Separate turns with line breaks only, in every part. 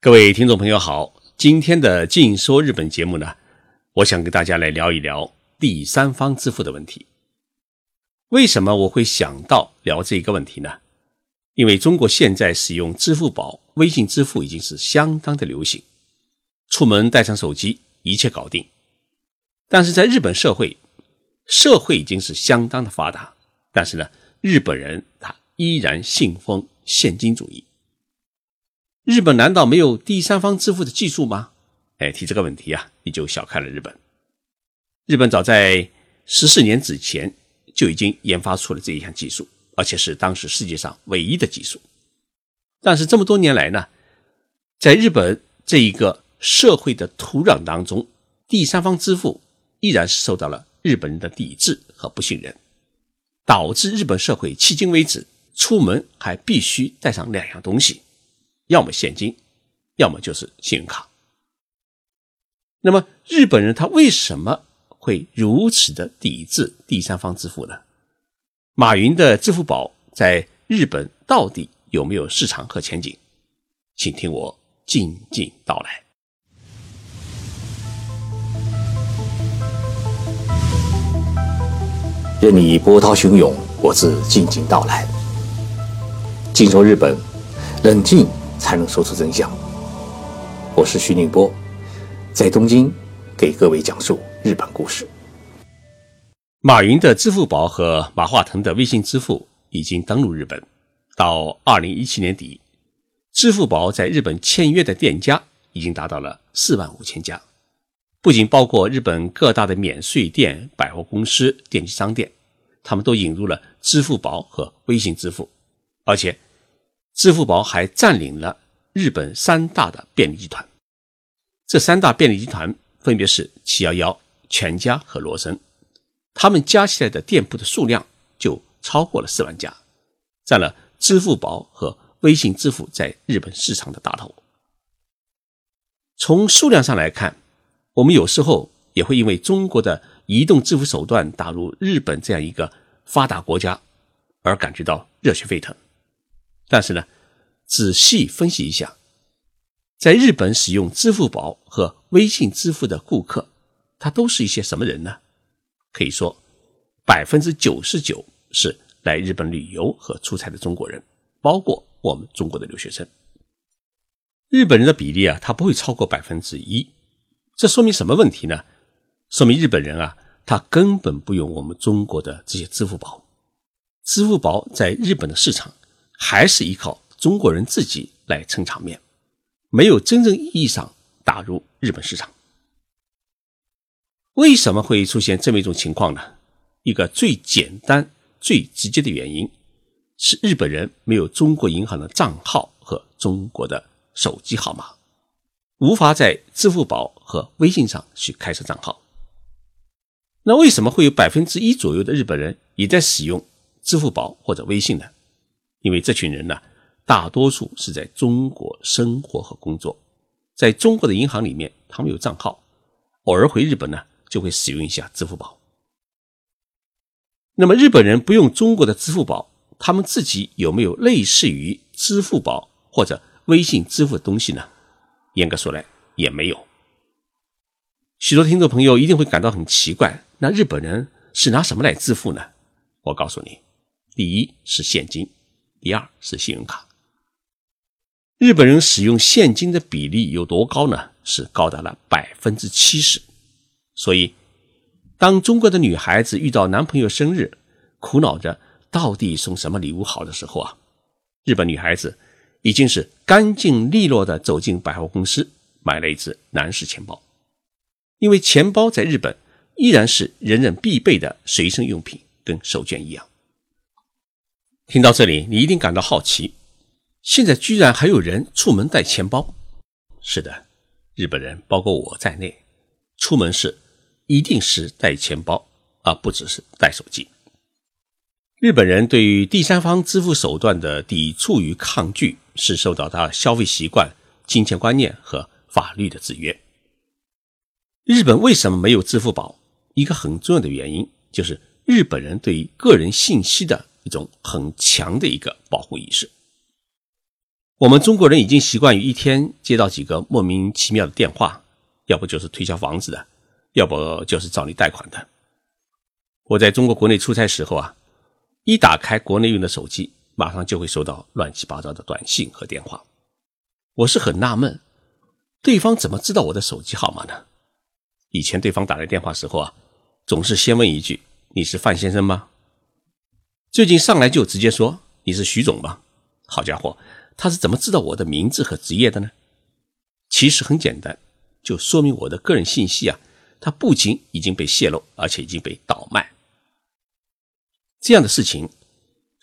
各位听众朋友好，今天的《静说日本》节目呢，我想跟大家来聊一聊第三方支付的问题。为什么我会想到聊这一个问题呢？因为中国现在使用支付宝、微信支付已经是相当的流行，出门带上手机，一切搞定。但是在日本社会，社会已经是相当的发达，但是呢，日本人他依然信奉现金主义。日本难道没有第三方支付的技术吗？哎，提这个问题啊，你就小看了日本。日本早在十四年之前就已经研发出了这一项技术，而且是当时世界上唯一的技术。但是这么多年来呢，在日本这一个社会的土壤当中，第三方支付依然是受到了日本人的抵制和不信任，导致日本社会迄今为止出门还必须带上两样东西。要么现金，要么就是信用卡。那么日本人他为什么会如此的抵制第三方支付呢？马云的支付宝在日本到底有没有市场和前景？请听我静静道来。
任你波涛汹涌，我自静静到来。静说日本，冷静。才能说出真相。我是徐宁波，在东京给各位讲述日本故事。
马云的支付宝和马化腾的微信支付已经登陆日本。到二零一七年底，支付宝在日本签约的店家已经达到了四万五千家，不仅包括日本各大的免税店、百货公司、电器商店，他们都引入了支付宝和微信支付，而且。支付宝还占领了日本三大的便利集团，这三大便利集团分别是七幺幺、全家和罗森，他们加起来的店铺的数量就超过了四万家，占了支付宝和微信支付在日本市场的大头。从数量上来看，我们有时候也会因为中国的移动支付手段打入日本这样一个发达国家而感觉到热血沸腾。但是呢，仔细分析一下，在日本使用支付宝和微信支付的顾客，他都是一些什么人呢？可以说，百分之九十九是来日本旅游和出差的中国人，包括我们中国的留学生。日本人的比例啊，他不会超过百分之一。这说明什么问题呢？说明日本人啊，他根本不用我们中国的这些支付宝。支付宝在日本的市场。还是依靠中国人自己来撑场面，没有真正意义上打入日本市场。为什么会出现这么一种情况呢？一个最简单、最直接的原因是日本人没有中国银行的账号和中国的手机号码，无法在支付宝和微信上去开设账号。那为什么会有百分之一左右的日本人也在使用支付宝或者微信呢？因为这群人呢，大多数是在中国生活和工作，在中国的银行里面，他们有账号，偶尔回日本呢，就会使用一下支付宝。那么日本人不用中国的支付宝，他们自己有没有类似于支付宝或者微信支付的东西呢？严格说来，也没有。许多听众朋友一定会感到很奇怪，那日本人是拿什么来支付呢？我告诉你，第一是现金。第二是信用卡，日本人使用现金的比例有多高呢？是高达了百分之七十。所以，当中国的女孩子遇到男朋友生日，苦恼着到底送什么礼物好的时候啊，日本女孩子已经是干净利落的走进百货公司，买了一只男士钱包，因为钱包在日本依然是人人必备的随身用品，跟手绢一样。听到这里，你一定感到好奇：现在居然还有人出门带钱包？是的，日本人包括我在内，出门时一定是带钱包，而不只是带手机。日本人对于第三方支付手段的抵触与抗拒，是受到他消费习惯、金钱观念和法律的制约。日本为什么没有支付宝？一个很重要的原因就是日本人对于个人信息的。一种很强的一个保护意识。我们中国人已经习惯于一天接到几个莫名其妙的电话，要不就是推销房子的，要不就是找你贷款的。我在中国国内出差时候啊，一打开国内用的手机，马上就会收到乱七八糟的短信和电话。我是很纳闷，对方怎么知道我的手机号码呢？以前对方打来电话时候啊，总是先问一句：“你是范先生吗？”最近上来就直接说：“你是徐总吗？”好家伙，他是怎么知道我的名字和职业的呢？其实很简单，就说明我的个人信息啊，它不仅已经被泄露，而且已经被倒卖。这样的事情，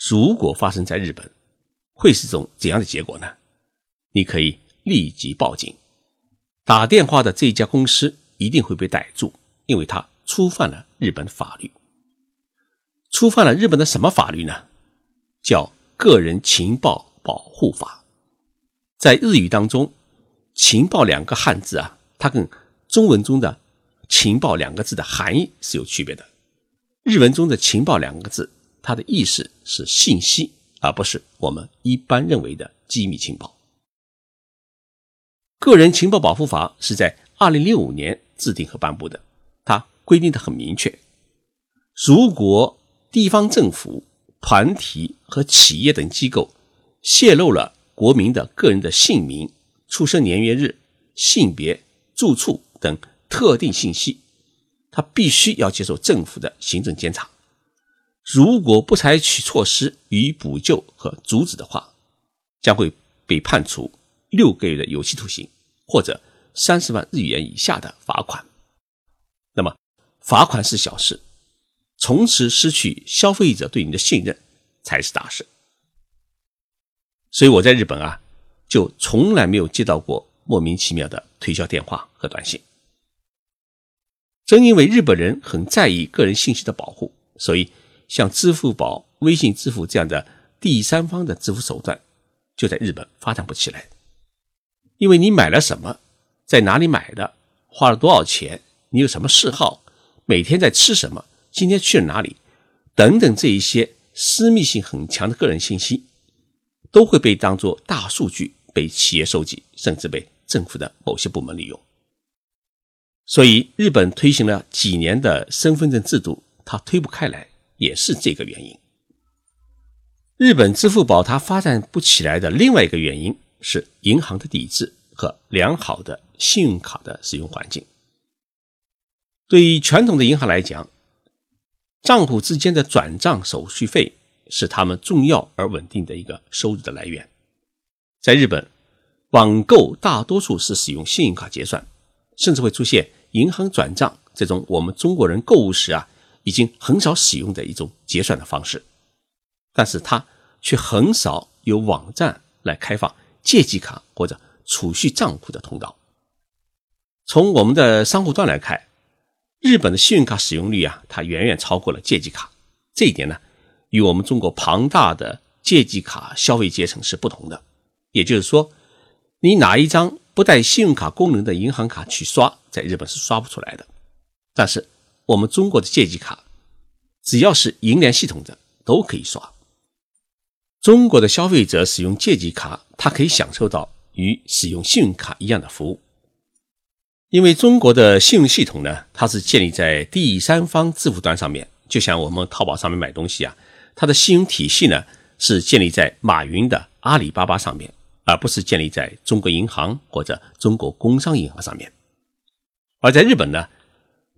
如果发生在日本，会是种怎样的结果呢？你可以立即报警，打电话的这家公司一定会被逮住，因为他触犯了日本法律。触犯了日本的什么法律呢？叫《个人情报保护法》。在日语当中，“情报”两个汉字啊，它跟中文中的“情报”两个字的含义是有区别的。日文中的“情报”两个字，它的意思是信息，而不是我们一般认为的机密情报。个人情报保护法是在二零零五年制定和颁布的，它规定的很明确：如果地方政府、团体和企业等机构泄露了国民的个人的姓名、出生年月日、性别、住处等特定信息，他必须要接受政府的行政监察。如果不采取措施予以补救和阻止的话，将会被判处六个月的有期徒刑。或者三十万日元以下的罚款，那么罚款是小事，从此失去消费者对你的信任才是大事。所以我在日本啊，就从来没有接到过莫名其妙的推销电话和短信。正因为日本人很在意个人信息的保护，所以像支付宝、微信支付这样的第三方的支付手段就在日本发展不起来。因为你买了什么，在哪里买的，花了多少钱，你有什么嗜好，每天在吃什么，今天去了哪里，等等，这一些私密性很强的个人信息，都会被当作大数据被企业收集，甚至被政府的某些部门利用。所以，日本推行了几年的身份证制度，它推不开来，也是这个原因。日本支付宝它发展不起来的另外一个原因。是银行的抵制和良好的信用卡的使用环境。对于传统的银行来讲，账户之间的转账手续费是他们重要而稳定的一个收入的来源。在日本，网购大多数是使用信用卡结算，甚至会出现银行转账这种我们中国人购物时啊已经很少使用的一种结算的方式。但是它却很少有网站来开放。借记卡或者储蓄账户的通道。从我们的商户端来看，日本的信用卡使用率啊，它远远超过了借记卡。这一点呢，与我们中国庞大的借记卡消费阶层是不同的。也就是说，你拿一张不带信用卡功能的银行卡去刷，在日本是刷不出来的。但是我们中国的借记卡，只要是银联系统的都可以刷。中国的消费者使用借记卡，他可以享受到与使用信用卡一样的服务，因为中国的信用系统呢，它是建立在第三方支付端上面，就像我们淘宝上面买东西啊，它的信用体系呢是建立在马云的阿里巴巴上面，而不是建立在中国银行或者中国工商银行上面。而在日本呢，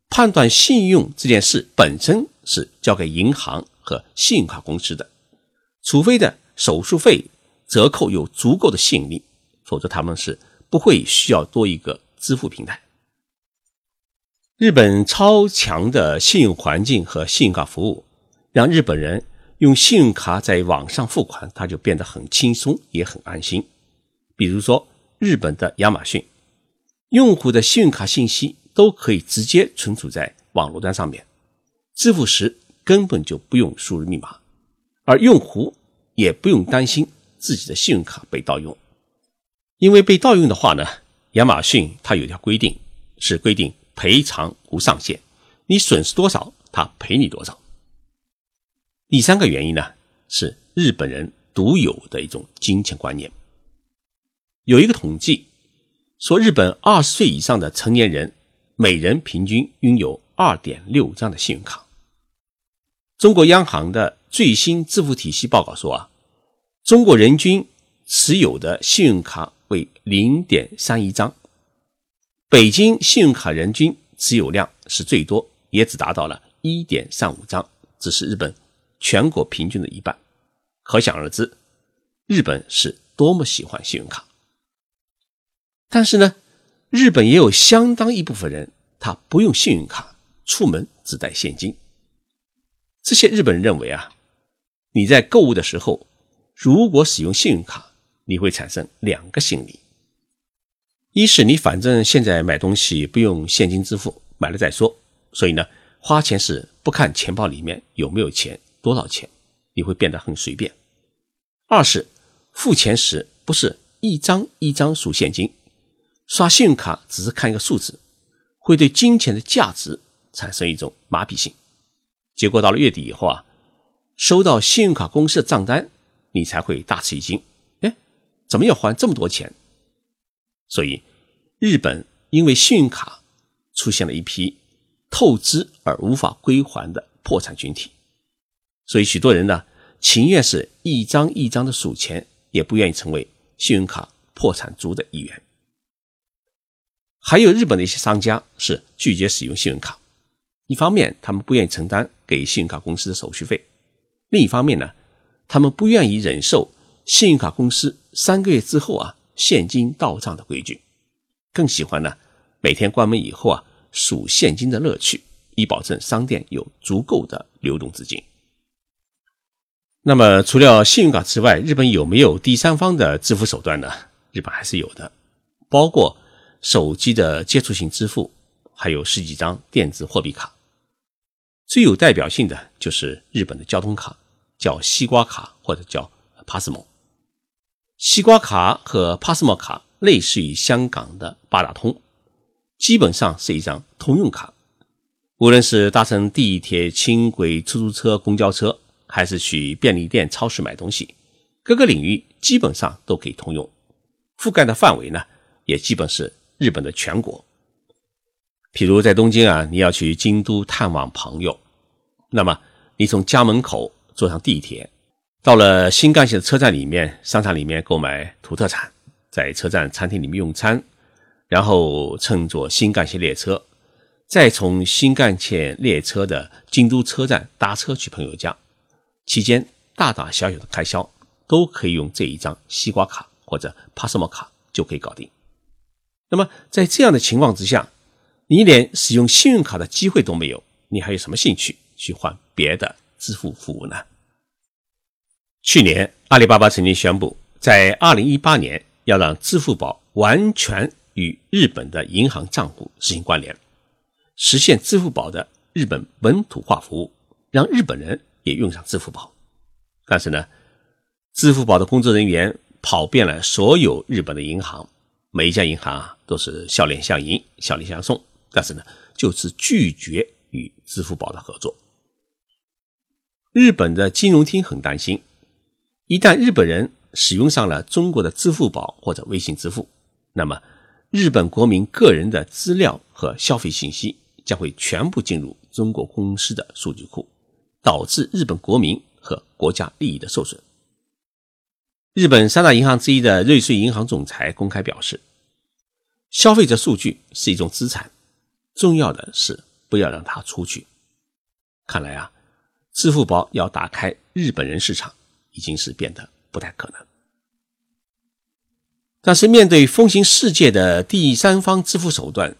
判断信用这件事本身是交给银行和信用卡公司的。除非的手术费折扣有足够的吸引力，否则他们是不会需要多一个支付平台。日本超强的信用环境和信用卡服务，让日本人用信用卡在网上付款，他就变得很轻松，也很安心。比如说，日本的亚马逊，用户的信用卡信息都可以直接存储在网络端上面，支付时根本就不用输入密码。而用户也不用担心自己的信用卡被盗用，因为被盗用的话呢，亚马逊它有条规定，是规定赔偿无上限，你损失多少，它赔你多少。第三个原因呢，是日本人独有的一种金钱观念，有一个统计说，日本二十岁以上的成年人每人平均拥有二点六张的信用卡。中国央行的最新支付体系报告说啊，中国人均持有的信用卡为零点三一张，北京信用卡人均持有量是最多，也只达到了一点三五张，只是日本全国平均的一半。可想而知，日本是多么喜欢信用卡。但是呢，日本也有相当一部分人，他不用信用卡，出门只带现金。这些日本人认为啊，你在购物的时候，如果使用信用卡，你会产生两个心理：一是你反正现在买东西不用现金支付，买了再说，所以呢，花钱是不看钱包里面有没有钱，多少钱，你会变得很随便；二是付钱时不是一张一张数现金。刷信用卡只是看一个数字，会对金钱的价值产生一种麻痹性。结果到了月底以后啊，收到信用卡公司的账单，你才会大吃一惊。哎，怎么要还这么多钱？所以，日本因为信用卡出现了一批透支而无法归还的破产群体，所以许多人呢，情愿是一张一张的数钱，也不愿意成为信用卡破产族的一员。还有日本的一些商家是拒绝使用信用卡，一方面他们不愿意承担给信用卡公司的手续费，另一方面呢，他们不愿意忍受信用卡公司三个月之后啊现金到账的规矩，更喜欢呢每天关门以后啊数现金的乐趣，以保证商店有足够的流动资金。那么除了信用卡之外，日本有没有第三方的支付手段呢？日本还是有的，包括。手机的接触性支付，还有十几张电子货币卡，最有代表性的就是日本的交通卡，叫西瓜卡或者叫 Passmo。西瓜卡和 Passmo 卡类似于香港的八达通，基本上是一张通用卡，无论是搭乘地铁、轻轨、出租车、公交车，还是去便利店、超市买东西，各个领域基本上都可以通用，覆盖的范围呢，也基本是。日本的全国，譬如在东京啊，你要去京都探望朋友，那么你从家门口坐上地铁，到了新干线的车站里面、商场里面购买土特产，在车站餐厅里面用餐，然后乘坐新干线列车，再从新干线列车的京都车站搭车去朋友家，期间大大小小的开销都可以用这一张西瓜卡或者帕斯莫卡就可以搞定。那么，在这样的情况之下，你连使用信用卡的机会都没有，你还有什么兴趣去换别的支付服务呢？去年，阿里巴巴曾经宣布，在二零一八年要让支付宝完全与日本的银行账户实行关联，实现支付宝的日本本土化服务，让日本人也用上支付宝。但是呢，支付宝的工作人员跑遍了所有日本的银行。每一家银行啊都是笑脸相迎、笑脸相送，但是呢，就是拒绝与支付宝的合作。日本的金融厅很担心，一旦日本人使用上了中国的支付宝或者微信支付，那么日本国民个人的资料和消费信息将会全部进入中国公司的数据库，导致日本国民和国家利益的受损。日本三大银行之一的瑞穗银行总裁公开表示。消费者数据是一种资产，重要的是不要让它出去。看来啊，支付宝要打开日本人市场，已经是变得不太可能。但是面对风行世界的第三方支付手段，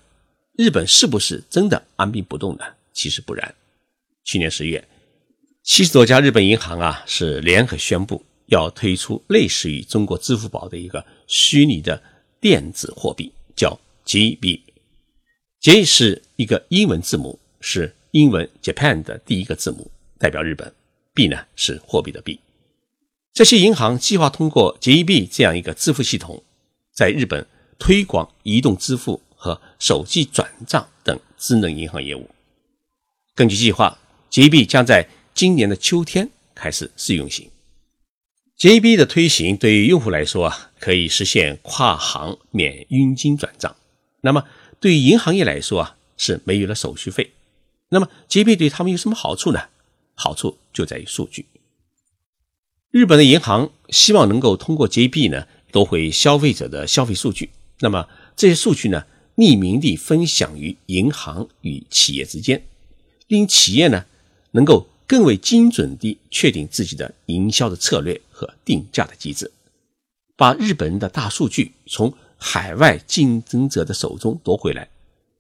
日本是不是真的按兵不动呢？其实不然。去年十月，七十多家日本银行啊是联合宣布要推出类似于中国支付宝的一个虚拟的电子货币。叫 GB，J 是一个英文字母，是英文 Japan 的第一个字母，代表日本；B 呢是货币的币。这些银行计划通过 GB 这样一个支付系统，在日本推广移动支付和手机转账等智能银行业务。根据计划，GB 将在今年的秋天开始试运行。JB 的推行对于用户来说啊，可以实现跨行免佣金转账。那么对于银行业来说啊，是没有了手续费。那么 JB 对他们有什么好处呢？好处就在于数据。日本的银行希望能够通过 JB 呢，夺回消费者的消费数据。那么这些数据呢，匿名地分享于银行与企业之间，令企业呢能够更为精准地确定自己的营销的策略和定价的机制，把日本人的大数据从海外竞争者的手中夺回来，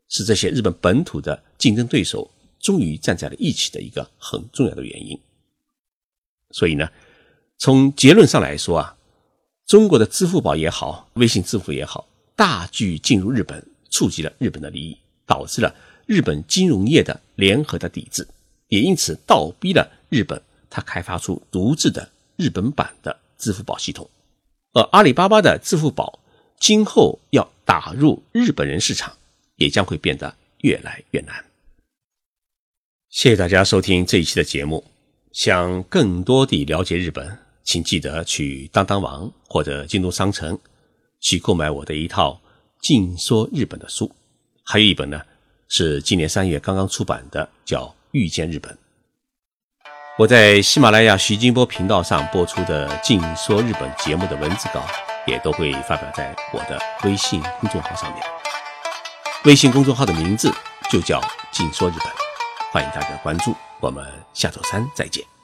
是这些日本本土的竞争对手终于站在了一起的一个很重要的原因。所以呢，从结论上来说啊，中国的支付宝也好，微信支付也好。大举进入日本，触及了日本的利益，导致了日本金融业的联合的抵制，也因此倒逼了日本，它开发出独自的日本版的支付宝系统。而阿里巴巴的支付宝今后要打入日本人市场，也将会变得越来越难。谢谢大家收听这一期的节目。想更多地了解日本，请记得去当当网或者京东商城。去购买我的一套《静说日本》的书，还有一本呢，是今年三月刚刚出版的，叫《遇见日本》。我在喜马拉雅徐金波频道上播出的《静说日本》节目的文字稿，也都会发表在我的微信公众号上面。微信公众号的名字就叫“静说日本”，欢迎大家关注。我们下周三再见。